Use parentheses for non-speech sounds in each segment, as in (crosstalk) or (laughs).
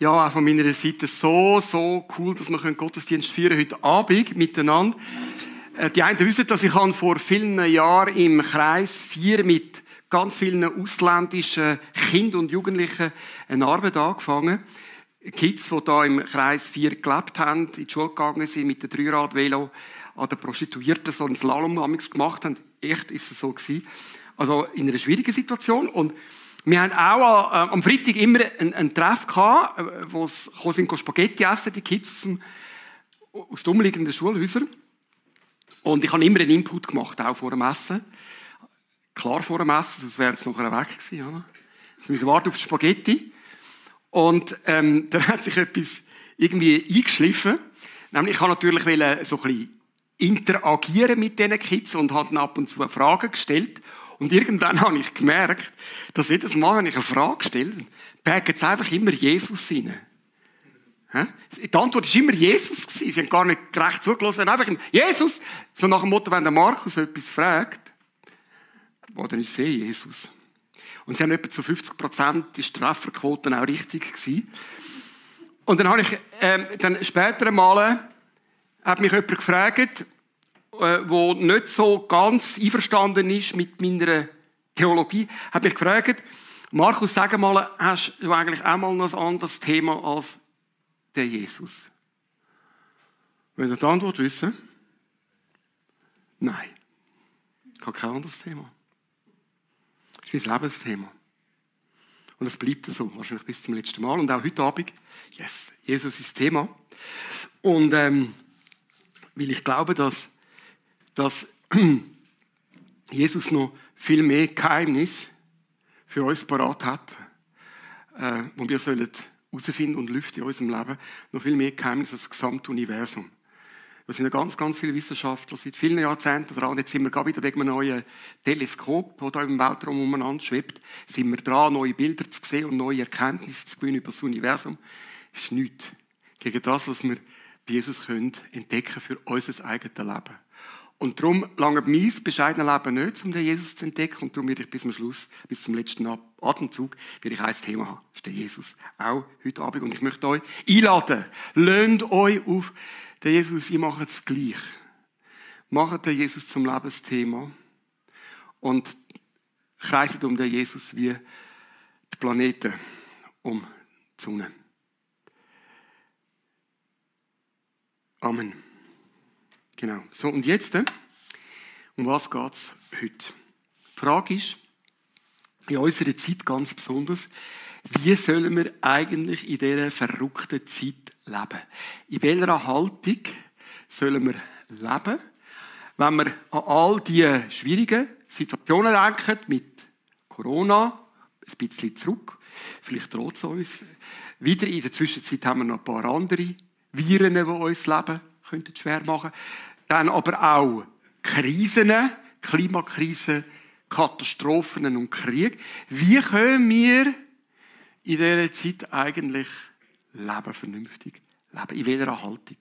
Ja, auch von meiner Seite so, so cool, dass wir Gottesdienst feiern heute Abend miteinander. Äh, die einen wissen, dass ich vor vielen Jahren im Kreis 4 mit ganz vielen ausländischen Kindern und Jugendlichen eine Arbeit angefangen. Kids, die da im Kreis 4 gelebt haben, in die Schule gegangen sind, mit dem Dreirad-Velo an den Prostituierten so einen Slalom gemacht haben. Echt ist es so gewesen. Also in einer schwierigen Situation. Und wir haben auch äh, am Freitag immer einen, Treff gehabt, äh, wo es sind Spaghetti essen, die Kids aus, dem, aus den umliegenden Schulhäusern. Und ich habe immer einen Input gemacht, auch vor dem Essen. Klar vor dem Essen, sonst wäre es nachher weg gewesen. Oder? Jetzt müssen wir warten auf die Spaghetti. Und ähm, (laughs) dann hat sich etwas irgendwie eingeschliffen. Nämlich, ich habe natürlich so ein bisschen interagieren mit diesen Kids und habe ab und zu Fragen gestellt. Und irgendwann habe ich gemerkt, dass jedes Mal, wenn ich eine Frage stelle, packt es einfach immer Jesus rein. Die Antwort war immer Jesus. Sie haben gar nicht gerecht zugelassen. Einfach Jesus. So nach dem Motto, wenn der Markus etwas fragt, oh, dann ist es eh Jesus. Und sie haben etwa zu 50 Prozent die Strafverquoten auch richtig gewesen. Und dann habe ich, ähm, dann später einmal, hat mich jemand gefragt, äh, wo nicht so ganz einverstanden ist mit meiner Theologie, hat mich gefragt, Markus, sag mal, hast du eigentlich auch mal noch ein anderes Thema als der Jesus? Wenn ihr die Antwort wissen? Nein. Ich habe kein anderes Thema. Das ist mein Lebensthema. Und es bleibt so, wahrscheinlich bis zum letzten Mal. Und auch heute Abend, yes, Jesus ist das Thema. Und ähm, weil ich glaube, dass dass (clears throat) Jesus noch viel mehr Geheimnis für uns parat hat, äh, wo wir sollen herausfinden und lüften in unserem Leben, noch viel mehr Geheimnis als das gesamte Universum. Wir sind ja ganz, ganz viele Wissenschaftler seit vielen Jahrzehnten dran. Jetzt sind wir gerade wieder wegen einem neuen Teleskop, das da im Weltraum umeinander schwebt, sind wir dran, neue Bilder zu sehen und neue Erkenntnisse zu gewinnen über das Universum. Das ist nichts gegen das, was wir bei Jesus können entdecken für unser eigenes Leben. Und darum lange mein bescheidenes Leben nicht, um den Jesus zu entdecken. Und darum werde ich bis zum Schluss, bis zum letzten Atemzug, werde ich ein Thema haben. Das ist der Jesus. Auch heute Abend. Und ich möchte euch einladen. Löhnt euch auf den Jesus. Ihr macht es gleich. Macht den Jesus zum Lebensthema. Und kreiset um den Jesus wie die Planeten um die Sonne. Amen. Genau. So, und jetzt, äh, um was geht es heute? Die Frage ist, in unserer Zeit ganz besonders, wie sollen wir eigentlich in dieser verrückten Zeit leben? In welcher Haltung sollen wir leben, wenn wir an all die schwierigen Situationen denken, mit Corona, ein bisschen zurück, vielleicht droht es uns. Wieder in der Zwischenzeit haben wir noch ein paar andere Viren, die uns Leben schwer machen könnten. Dann aber auch Krisen, Klimakrise, Katastrophen und Krieg. Wie können wir in dieser Zeit eigentlich leben, vernünftig leben? In welcher Haltung?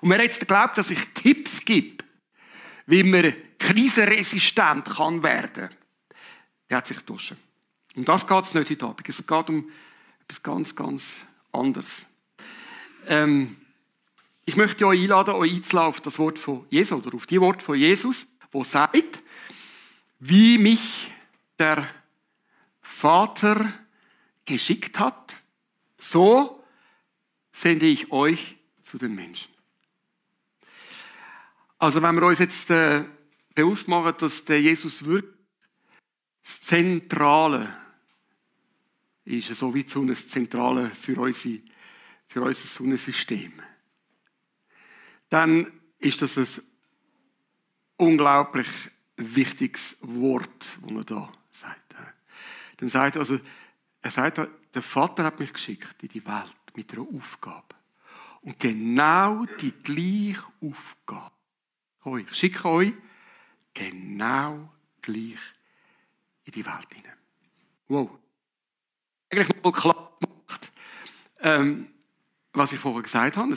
Und wer jetzt glaubt, dass ich Tipps gebe, wie man krisenresistent kann werden, der hat sich getuschen. Um das geht es nicht heute Abend. Es geht um etwas ganz, ganz anderes. Ähm, ich möchte euch einladen, euch einzuladen auf das Wort von Jesus oder auf die Wort von Jesus, wo sagt, wie mich der Vater geschickt hat, so sende ich euch zu den Menschen. Also wenn wir uns jetzt äh, bewusst machen, dass der Jesus wirklich das Zentrale ist, so wie so ein Zentrale für, unsere, für unser Sonnensystem dann ist das ein unglaublich wichtiges Wort, das er da sagt. Dann sagt er, also, er sagt, der Vater hat mich geschickt in die Welt mit einer Aufgabe. Und genau die gleiche Aufgabe. Ich schicke euch genau gleich in die Welt hinein. Wow. Eigentlich mal klar gemacht, ähm, was ich vorher gesagt habe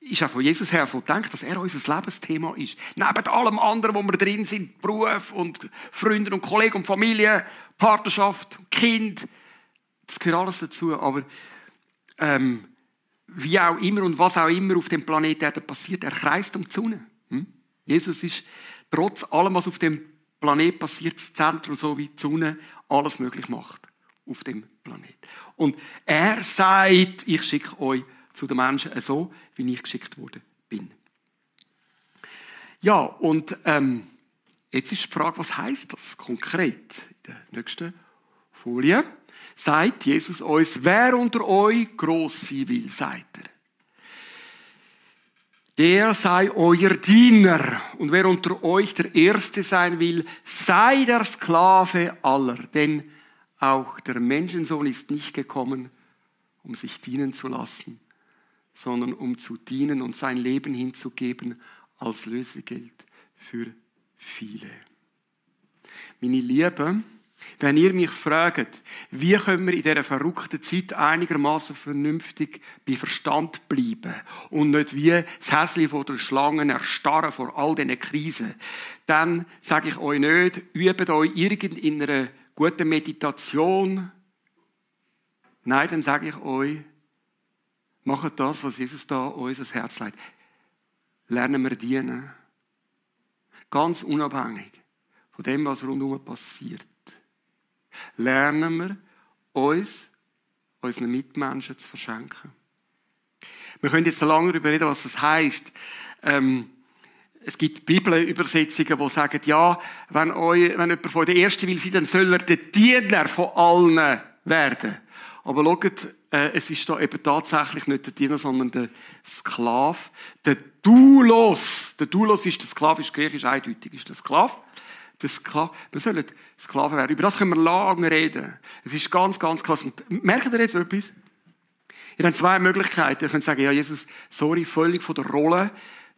ist auch von Jesus her so gedacht, dass er unser Lebensthema ist. Neben allem anderen, wo wir drin sind, Beruf und Freunde und Kollegen und Familie, Partnerschaft, Kind, das gehört alles dazu. Aber ähm, wie auch immer und was auch immer auf dem Planeten passiert, er kreist um die Sonne. Hm? Jesus ist trotz allem, was auf dem Planet passiert, das Zentrum, so wie die Sonne alles möglich macht auf dem Planet. Und er sagt, ich schicke euch zu den Menschen so, wie ich geschickt worden bin. Ja, und ähm, jetzt ist die Frage, was heißt das konkret? In der nächsten Folie sagt Jesus uns, wer unter euch groß sein will, sagt er. Der sei euer Diener. Und wer unter euch der Erste sein will, sei der Sklave aller. Denn auch der Menschensohn ist nicht gekommen, um sich dienen zu lassen, sondern um zu dienen und sein Leben hinzugeben als Lösegeld für viele. Meine Liebe, wenn ihr mich fragt, wie können wir in dieser verrückten Zeit einigermaßen vernünftig bei Verstand bleiben und nicht wie das Häschen vor der Schlange erstarren vor all diesen Krisen, dann sage ich euch nicht, übt euch irgend in einer guten Meditation. Nein, dann sage ich euch, macht das, was Jesus da uns ans Herz legt. Lernen wir dienen. Ganz unabhängig von dem, was rundherum passiert lernen wir uns, unseren Mitmenschen zu verschenken. Wir können jetzt lange darüber reden, was das heisst. Ähm, es gibt Bibelübersetzungen, die sagen, ja, wenn, euch, wenn jemand von der Erste will sein, dann soll er der Diener von allen werden. Aber schaut, äh, es ist da eben tatsächlich nicht der Diener, sondern der Sklave. Der Doulos. Der Doulos ist der Sklave, ist griechisch eindeutig, ist der Sklave der Skla wir sollen Sklaven werden. Über das können wir lange reden. Es ist ganz, ganz krass. Und merkt ihr jetzt etwas? Ihr habt zwei Möglichkeiten. Ihr könnt sagen, ja, Jesus, sorry, völlig von der Rolle.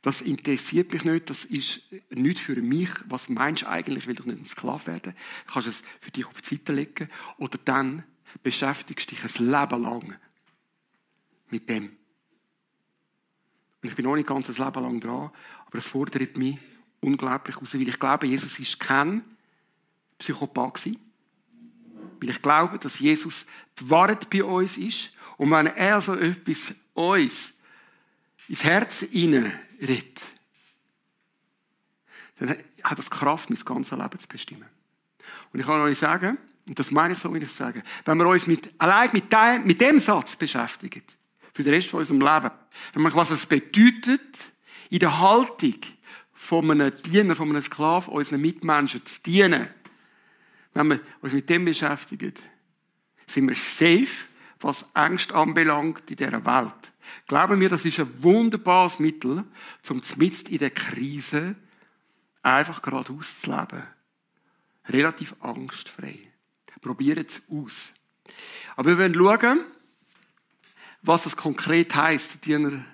Das interessiert mich nicht. Das ist nicht für mich. Was meinst du eigentlich? Ich will doch nicht ein Sklave werden. Du kannst es für dich auf die Seite legen. Oder dann beschäftigst dich ein Leben lang mit dem. Und ich bin noch nicht ganz ein Leben lang dran, aber es fordert mich, unglaublich raus, weil ich glaube, Jesus ist kein Psychopath gewesen. Weil ich glaube, dass Jesus die Wahrheit bei uns ist. Und wenn er so etwas uns ins Herz hineinredet, dann hat das Kraft, mein ganzes Leben zu bestimmen. Und ich kann euch sagen, und das meine ich so, wie ich sage, wenn wir uns mit, allein mit dem, mit dem Satz beschäftigen, für den Rest von unserem Leben, wenn man was es bedeutet, in der Haltung, von einem Diener, von einem Sklaven, unseren Mitmenschen zu dienen, wenn wir uns mit dem beschäftigen, sind wir safe, was Angst anbelangt in dieser Welt. Glauben wir, das ist ein wunderbares Mittel, um mitten in der Krise einfach geradeaus zu leben. Relativ angstfrei. Probiert es aus. Aber wir wollen schauen, was es konkret heisst, Diener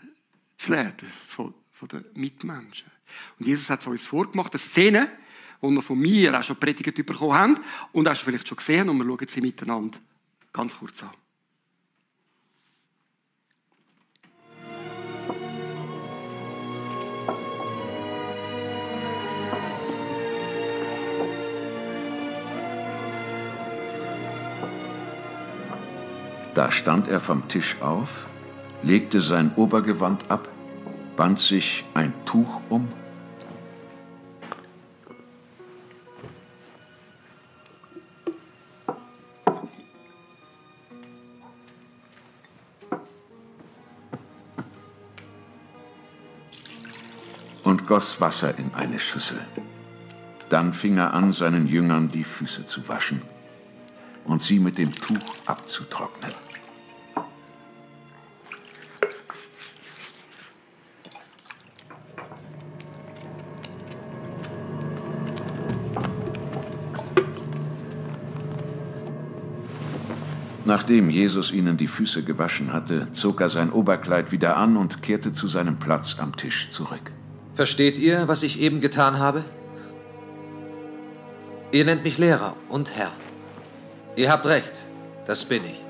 zu werden von, von den Mitmenschen. Und Jesus hat es uns vorgemacht, eine Szene, die wir von mir auch schon predigt bekommen haben und auch schon vielleicht schon gesehen und wir schauen sie miteinander ganz kurz an. Da stand er vom Tisch auf, legte sein Obergewand ab, band sich ein Tuch um goss Wasser in eine Schüssel. Dann fing er an, seinen Jüngern die Füße zu waschen und sie mit dem Tuch abzutrocknen. Nachdem Jesus ihnen die Füße gewaschen hatte, zog er sein Oberkleid wieder an und kehrte zu seinem Platz am Tisch zurück. Versteht ihr, was ich eben getan habe? Ihr nennt mich Lehrer und Herr. Ihr habt recht, das bin ich.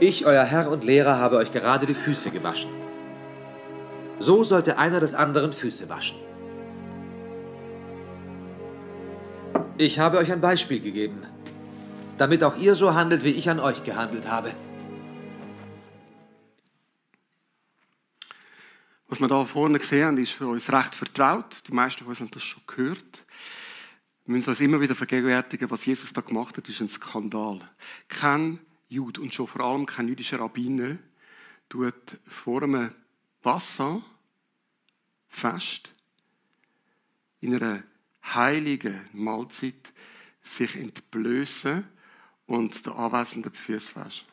Ich, euer Herr und Lehrer, habe euch gerade die Füße gewaschen. So sollte einer des anderen Füße waschen. Ich habe euch ein Beispiel gegeben, damit auch ihr so handelt, wie ich an euch gehandelt habe. Was wir da vorne gesehen ist für uns recht vertraut. Die meisten von uns haben das schon gehört. Wir müssen uns immer wieder vergegenwärtigen, was Jesus da gemacht hat, ist ein Skandal. Kein Jude und schon vor allem kein jüdischer Rabbiner tut vor einem Passa fest in einer heiligen Mahlzeit sich entblößen und der Anwesenden die Füße waschen.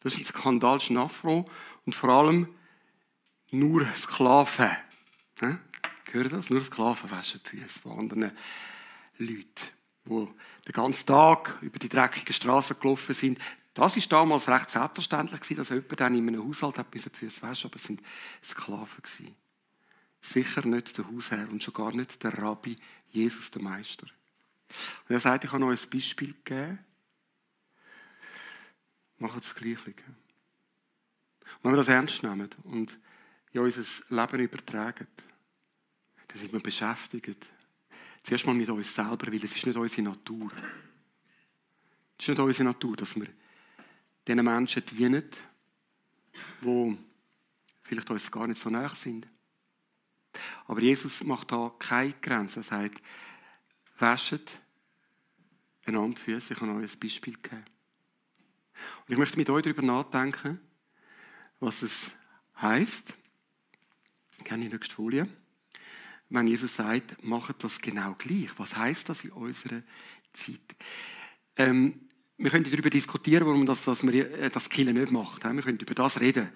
Das ist ein Skandal Schnaffro und vor allem nur Sklaven. Ne? Gehört das? Nur Sklaven waschen die Füße von anderen Leuten, die den ganzen Tag über die dreckigen Straßen gelaufen sind. Das war damals recht selbstverständlich, dass jemand dann in einem Haushalt hat, die Füße waschen aber es waren Sklaven. Sicher nicht der Hausherr und schon gar nicht der Rabbi, Jesus, der Meister. Und er sagt, ich habe euch ein Beispiel gegeben. Macht das Gleiche. Wenn wir das ernst nehmen und in unser Leben übertragen, dann sind wir beschäftigt. Zuerst mal mit uns selber, weil es ist nicht unsere Natur. Es ist nicht unsere Natur, dass wir diesen Menschen dienen, die vielleicht uns gar nicht so nah sind. Aber Jesus macht da keine Grenzen. Er sagt, wäschet einander die Füße. Ich habe euch ein Beispiel gegeben. Und ich möchte mit euch darüber nachdenken, was es heisst, Gerne die nächste Folie. Wenn Jesus sagt, macht das genau gleich. Was heißt das in unserer Zeit? Ähm, wir können darüber diskutieren, warum das, dass wir äh, das Killen nicht macht. Wir können über das reden.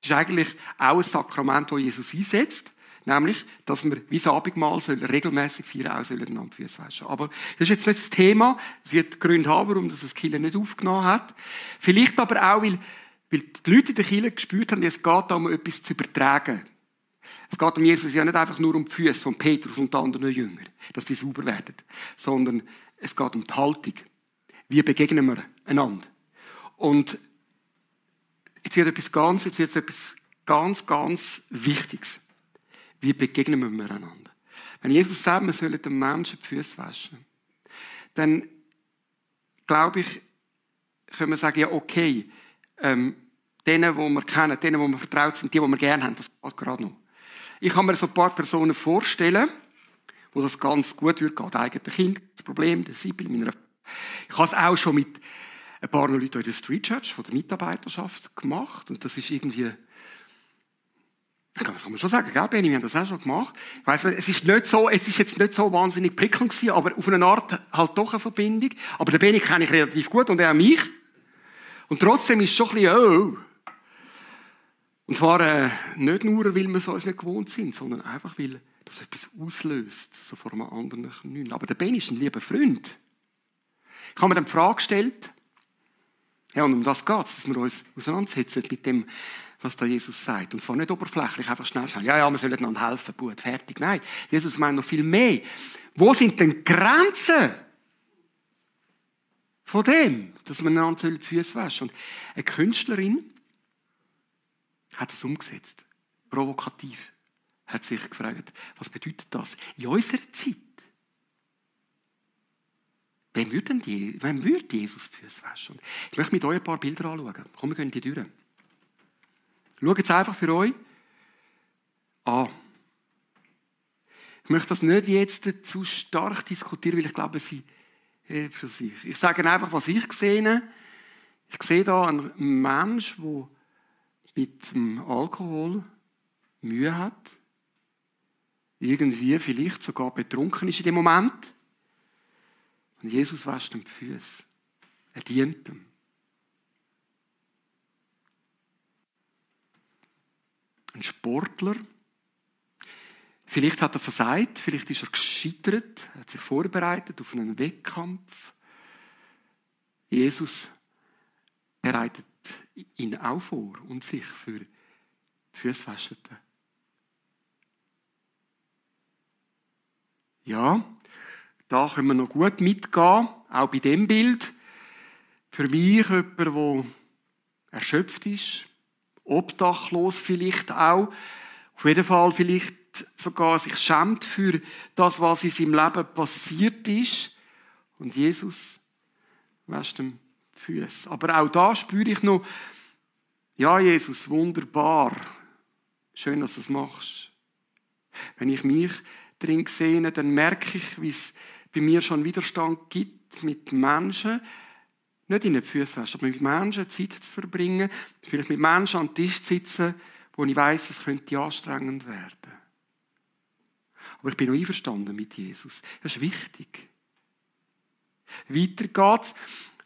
Das ist eigentlich auch ein Sakrament, das Jesus einsetzt. Nämlich, dass wir wie das Abendmahl regelmäßig feiern, auch sollen einander Füße waschen. Aber das ist jetzt nicht das Thema. Es wird Gründe haben, warum das, das Killen nicht aufgenommen hat. Vielleicht aber auch, weil, weil die Leute in der Kirche gespürt haben, es geht darum, etwas zu übertragen. Es geht um Jesus ja nicht einfach nur um die Füße von Petrus und anderen Jünger, dass die sauber werden, sondern es geht um die Haltung. Wie begegnen wir einander? Und jetzt wird etwas ganz, jetzt wird etwas ganz, ganz Wichtiges. Wie begegnen wir miteinander? Wenn Jesus sagt, wir sollen den Menschen die Füße waschen, dann glaube ich, können wir sagen, ja, okay, ähm, denen, die wir kennen, denen, die wir vertraut sind, die, die wir gerne haben, das geht gerade noch. Ich kann mir so ein paar Personen vorstellen, wo das ganz gut wird, gerade eigene Kind, das Problem, der Sibyl, meiner Ich habe es auch schon mit ein paar Leuten in der Street Church von der Mitarbeiterschaft gemacht und das ist irgendwie das kann man schon sagen, gell, Benny? Wir haben das auch schon gemacht. Ich weiss, es ist nicht so, es ist jetzt nicht so wahnsinnig prickelnd gewesen, aber auf eine Art halt doch eine Verbindung. Aber den Benny kenne ich relativ gut und er auch mich. Und trotzdem ist es schon ein bisschen, oh, und zwar äh, nicht nur, weil wir es uns nicht gewohnt sind, sondern einfach, weil das etwas auslöst, so vor einem anderen Knüll. Aber der Ben ist ein lieber Freund. Ich habe mir dann die Frage gestellt, ja, und um das geht es, dass wir uns auseinandersetzen mit dem, was da Jesus sagt. Und zwar nicht oberflächlich, einfach schnell schauen, ja, ja, wir sollen einander helfen, gut, fertig. Nein, Jesus meint noch viel mehr. Wo sind denn die Grenzen von dem, dass man einander die Füße waschen Und eine Künstlerin, hat es umgesetzt. Provokativ. Hat sich gefragt, was bedeutet das in unserer Zeit? Wem würde, die, Jesus Füße waschen? Ich möchte mit euch ein paar Bilder anschauen. Komm, wir gehen die durch. Schaut jetzt einfach für euch an. Ich möchte das nicht jetzt zu stark diskutieren, weil ich glaube, sie für sich. Ich sage einfach, was ich sehe. Ich sehe da einen Mensch, der mit dem Alkohol Mühe hat, irgendwie vielleicht sogar betrunken ist in dem Moment. Und Jesus wäscht ihm die Füße. Er dient ihm. Ein Sportler. Vielleicht hat er versagt, vielleicht ist er gescheitert, er hat sich vorbereitet auf einen Wettkampf. Jesus bereitet ihn auch vor und sich für wäschete. Ja, da können wir noch gut mitgehen, auch bei dem Bild. Für mich jemand, der erschöpft ist, obdachlos vielleicht auch, auf jeden Fall vielleicht sogar sich schämt für das, was in seinem Leben passiert ist. Und Jesus wäscht ihm Füße. Aber auch da spüre ich noch, ja, Jesus, wunderbar. Schön, dass du es machst. Wenn ich mich drin sehe, dann merke ich, wie es bei mir schon Widerstand gibt mit Menschen, nicht in den Füßen waschen, aber mit Menschen Zeit zu verbringen, vielleicht mit Menschen am Tisch zu sitzen, wo ich weiß, es könnte anstrengend werden. Aber ich bin noch einverstanden mit Jesus. Das ist wichtig. Weiter geht's.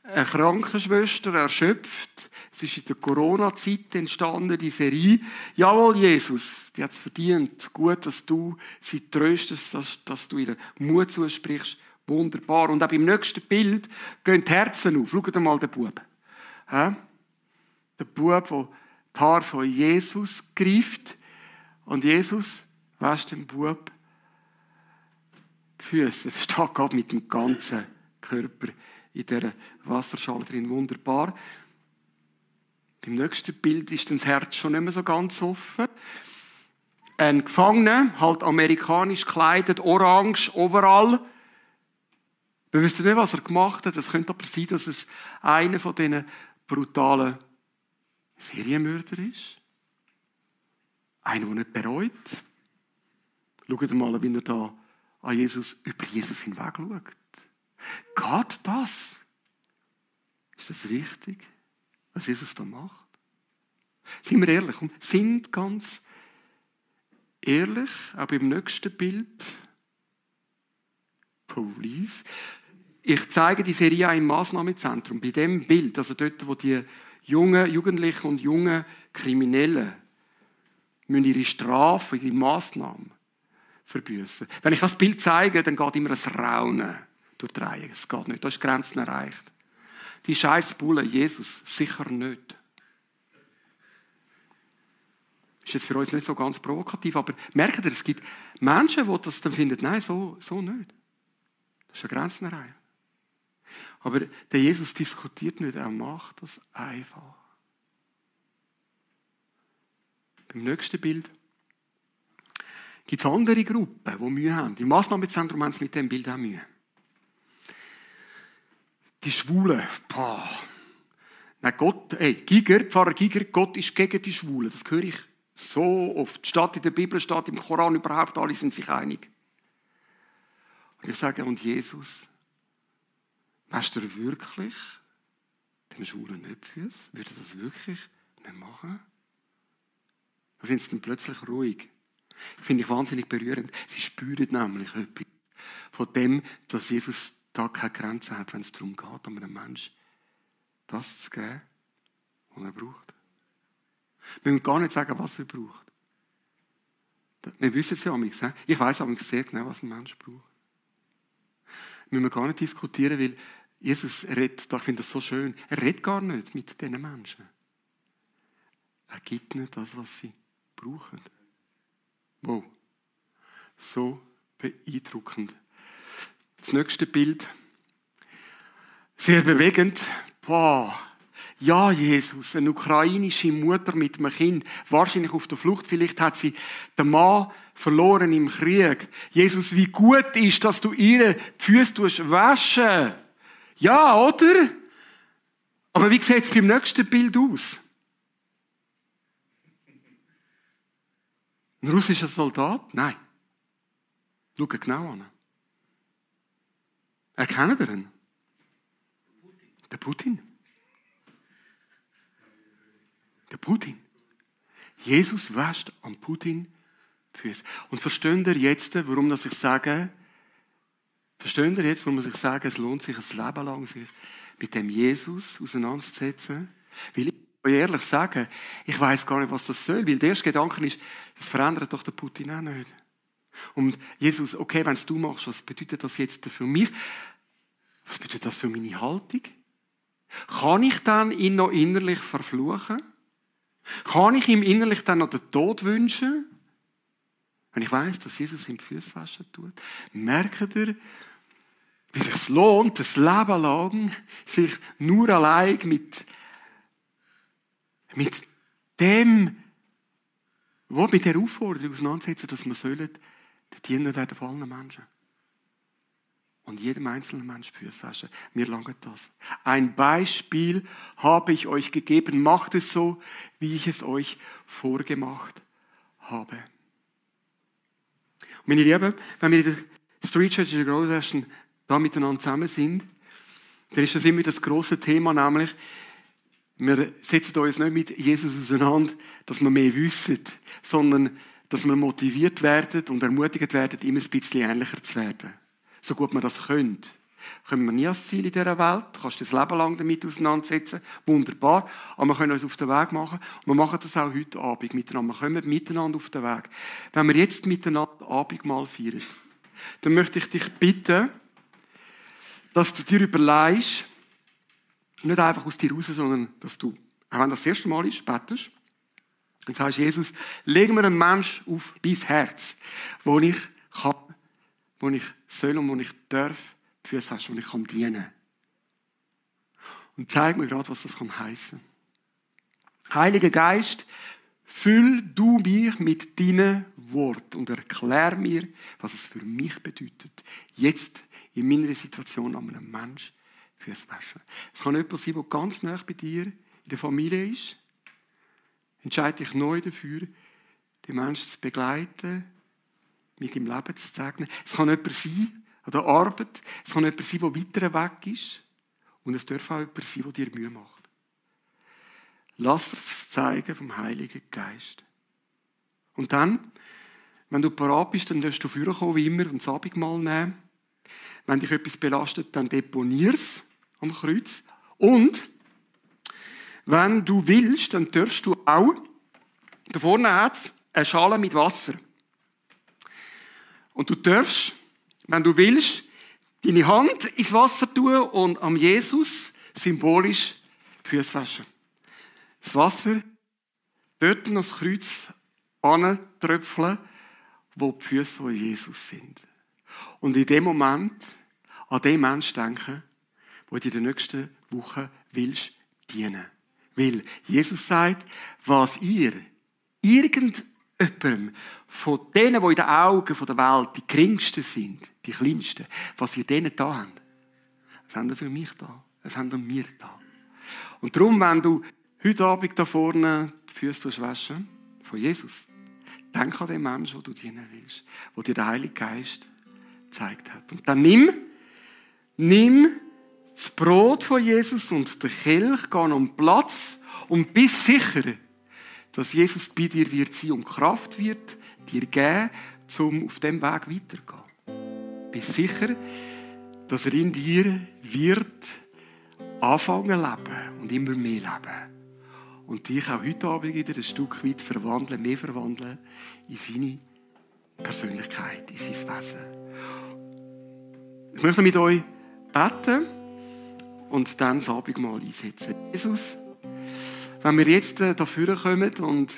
Eine Krankenschwester erschöpft. Es ist in der Corona-Zeit entstanden, die Serie. Jawohl, Jesus, die hat es verdient. Gut, dass du sie tröstest, dass, dass du ihr Mut zusprichst. Wunderbar. Und auch beim nächsten Bild gehen die Herzen auf. Schaut mal den Bub. Ja? Der Bub, der die Haare von Jesus greift. Und Jesus wäscht dem Bub die Füße. Das steht gerade mit dem ganzen Körper in dieser Wasserschale drin. Wunderbar. Beim nächsten Bild ist das Herz schon nicht mehr so ganz offen. Ein Gefangener, halt amerikanisch gekleidet, orange, overall. Wir wissen nicht, was er gemacht hat. Es könnte aber sein, dass es einer von diesen brutalen Serienmörder ist. Einer, der nicht bereut. Schaut mal, wie er da an Jesus, über Jesus hinweg schaut. Geht das? Ist das richtig, was Jesus da macht? Sind wir ehrlich? Und sind ganz ehrlich, auch beim nächsten Bild, Police. Ich zeige die Serie im Maßnahmezentrum. Bei dem Bild, also dort, wo die jungen Jugendlichen und jungen Kriminellen müssen ihre Strafe, ihre Maßnahmen verbüßen. Wenn ich das Bild zeige, dann geht immer ein Raunen durch die Reihe. Es geht nicht. Da ist Grenzen erreicht. Die scheiß Bulle, Jesus, sicher nicht. Ist jetzt für uns nicht so ganz provokativ, aber merkt ihr, es gibt Menschen, die das dann finden, nein, so, so nicht. Das ist eine Grenzenreihe. Aber der Jesus diskutiert nicht, er macht das einfach. Beim nächsten Bild gibt es andere Gruppen, die Mühe haben. Im Massnahmezentrum haben sie mit dem Bild auch Mühe. Die Schwulen, boah. Nein, Gott, ey, Giger, Pfarrer Giger, Gott ist gegen die Schwulen. Das höre ich so oft. Statt in der Bibel, statt im Koran überhaupt, alle sind sich einig. Und ich sage, und Jesus, weißt du wirklich dem nicht Füße? Würde das wirklich nicht machen? Da sind sie dann plötzlich ruhig. Finde ich wahnsinnig berührend. Sie spüren nämlich etwas von dem, dass Jesus da keine Grenzen hat, wenn es darum geht, um einem Menschen das zu geben, was er braucht. Wir müssen gar nicht sagen, was er braucht. Wir wissen es ja amigs. Ich weiß amigs sehr genau, was ein Mensch braucht. Wir müssen gar nicht diskutieren, weil Jesus redet, ich finde das so schön, er redet gar nicht mit diesen Menschen. Er gibt nicht das, was sie brauchen. Wow. So beeindruckend. Das nächste Bild. Sehr bewegend. Boah. Ja, Jesus, eine ukrainische Mutter mit einem Kind, wahrscheinlich auf der Flucht. Vielleicht hat sie den Mann verloren im Krieg. Jesus, wie gut ist, dass du ihre Füße waschen. Ja, oder? Aber wie sieht es beim nächsten Bild aus? Ein russischer Soldat? Nein. Schau genau an. Erkennen ihr ihn? Der Putin. Der Putin. Jesus wäscht am Putin die Füße. Und versteht ihr jetzt, warum ich sage, versteht ihr jetzt, warum ich sage, es lohnt sich ein Leben lang, sich mit dem Jesus auseinanderzusetzen? Weil ich euch ehrlich sagen, ich weiß gar nicht, was das soll, weil der erste Gedanke ist, das verändert doch der Putin auch nicht. Und Jesus, okay, wenn es du machst, was bedeutet das jetzt für mich? Was bedeutet das für meine Haltung? Kann ich dann ihn noch innerlich verfluchen? Kann ich ihm innerlich dann noch den Tod wünschen? Wenn ich weiß, dass Jesus ihm die Füße waschen tut, merkt er, wie es lohnt, das Leben lang sich nur allein mit, mit dem, wo mit der Aufforderung auseinandersetzen, dass wir sollen der Diener werden von allen Menschen. Und jedem einzelnen Mensch Füße waschen. Mir langt das. Ein Beispiel habe ich euch gegeben. Macht es so, wie ich es euch vorgemacht habe. Meine Lieben, wenn wir in der Street Church in der Growth Session da miteinander zusammen sind, dann ist das immer das große Thema, nämlich, wir setzen uns nicht mit Jesus auseinander, dass wir mehr wissen, sondern dass wir motiviert werden und ermutigt werden, immer ein bisschen ähnlicher zu werden. So gut man das könnte. Können wir nie als Ziel in dieser Welt. Du kannst das Leben lang damit auseinandersetzen. Wunderbar. Aber wir können uns auf den Weg machen. Und wir machen das auch heute Abend miteinander. Wir kommen miteinander auf den Weg. Wenn wir jetzt miteinander Abendmahl feiern, dann möchte ich dich bitten, dass du dir überlegst, nicht einfach aus dir raus, sondern dass du, auch wenn das das erste Mal ist, betest, und sagst, Jesus, leg mir einen Mensch auf mein Herz, wo ich kann, wo ich soll und wo ich darf, die Füße hast, wo ich kann dienen Und zeig mir gerade, was das kann heißen. Heiliger Geist, füll du mich mit deinen Wort und erklär mir, was es für mich bedeutet, jetzt in meiner Situation an einem Menschen fürs Waschen. Es kann jemand sein, der ganz nah bei dir in der Familie ist. Entscheide dich neu dafür, die Menschen zu begleiten, mit dem Leben zu segnen. Es kann jemand sein an der Arbeit, es kann jemand sein, der weiter weg ist. Und es darf auch jemand sein, der dir Mühe macht. Lass es zeigen vom Heiligen Geist. Und dann, wenn du parat bist, dann darfst du vorkommen, wie immer, und das Abendmahl nehmen. Wenn dich etwas belastet, dann deponier es am Kreuz. Und wenn du willst, dann darfst du auch, da vorne hat es eine Schale mit Wasser. Und du darfst, wenn du willst, deine Hand ins Wasser tun und am Jesus symbolisch Füße waschen. Das Wasser dort ans Kreuz antröpfeln, wo die Füße von Jesus sind. Und in dem Moment an den Menschen denken, wo du in den nächsten Wochen willst dienen. Weil Jesus sagt, was ihr irgendjemandem von denen, die in den Augen der Welt die geringsten sind, die kleinsten, was ihr denen da habt, das haben ihr für mich da. Das haben ihr mir da. Und darum, wenn du heute Abend da vorne die Füße waschen von Jesus, denk an den Menschen, wo du dienen willst, wo dir der Heilige Geist gezeigt hat. Und dann nimm, nimm das Brot von Jesus und der Kelch, geh um Platz und bist sicher, dass Jesus bei dir wird sein und Kraft wird dir geben, um auf dem Weg weiterzugehen. Bist sicher, dass er in dir wird anfangen leben und immer mehr leben. Und dich auch heute Abend wieder ein Stück weit verwandeln, mehr verwandeln in seine Persönlichkeit, in sein Wesen. Ich möchte mit euch beten und dann das Abendmahl einsetzen. Jesus, wenn wir jetzt äh, dafür kommen und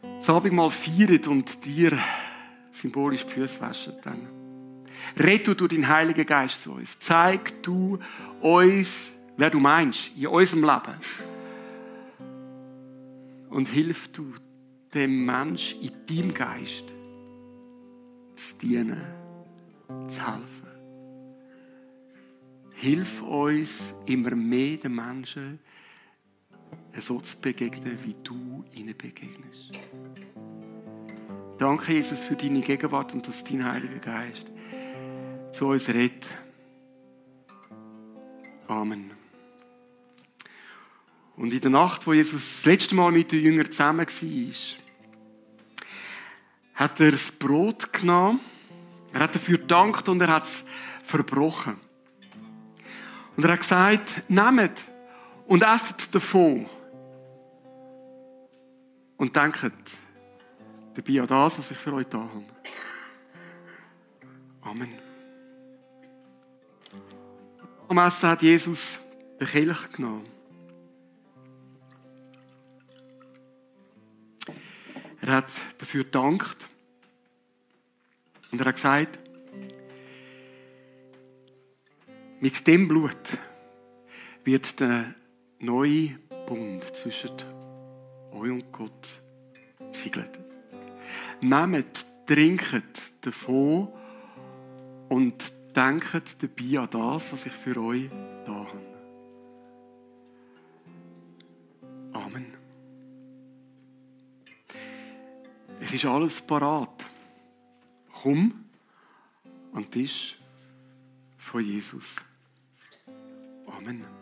das Abendmahl feiern und dir symbolisch die Füße waschen, dann red du durch deinen Heiligen Geist zu uns. Zeig du uns, wer du meinst, in unserem Leben. Und hilf du dem Mensch in deinem Geist zu dienen, zu helfen. Hilf uns immer mehr den Menschen so zu begegnen, wie du ihnen begegnest. Danke, Jesus, für deine Gegenwart und dass dein Heiliger Geist zu uns redet. Amen. Und in der Nacht, wo Jesus das letzte Mal mit den Jüngern zusammen war, hat er das Brot genommen, er hat dafür gedankt und er hat es verbrochen. Und er hat gesagt, nehmt und esset davon. Und denkt dabei an das, was ich für euch da habe. Amen. Am Essen hat Jesus den Kelch genommen. Er hat dafür gedankt. Und er hat gesagt, Mit dem Blut wird der neue Bund zwischen euch und Gott siegelt. Nehmt, trinket davon und denkt dabei an das, was ich für euch da habe. Amen. Es ist alles parat. Komm an den Tisch von Jesus. Amen.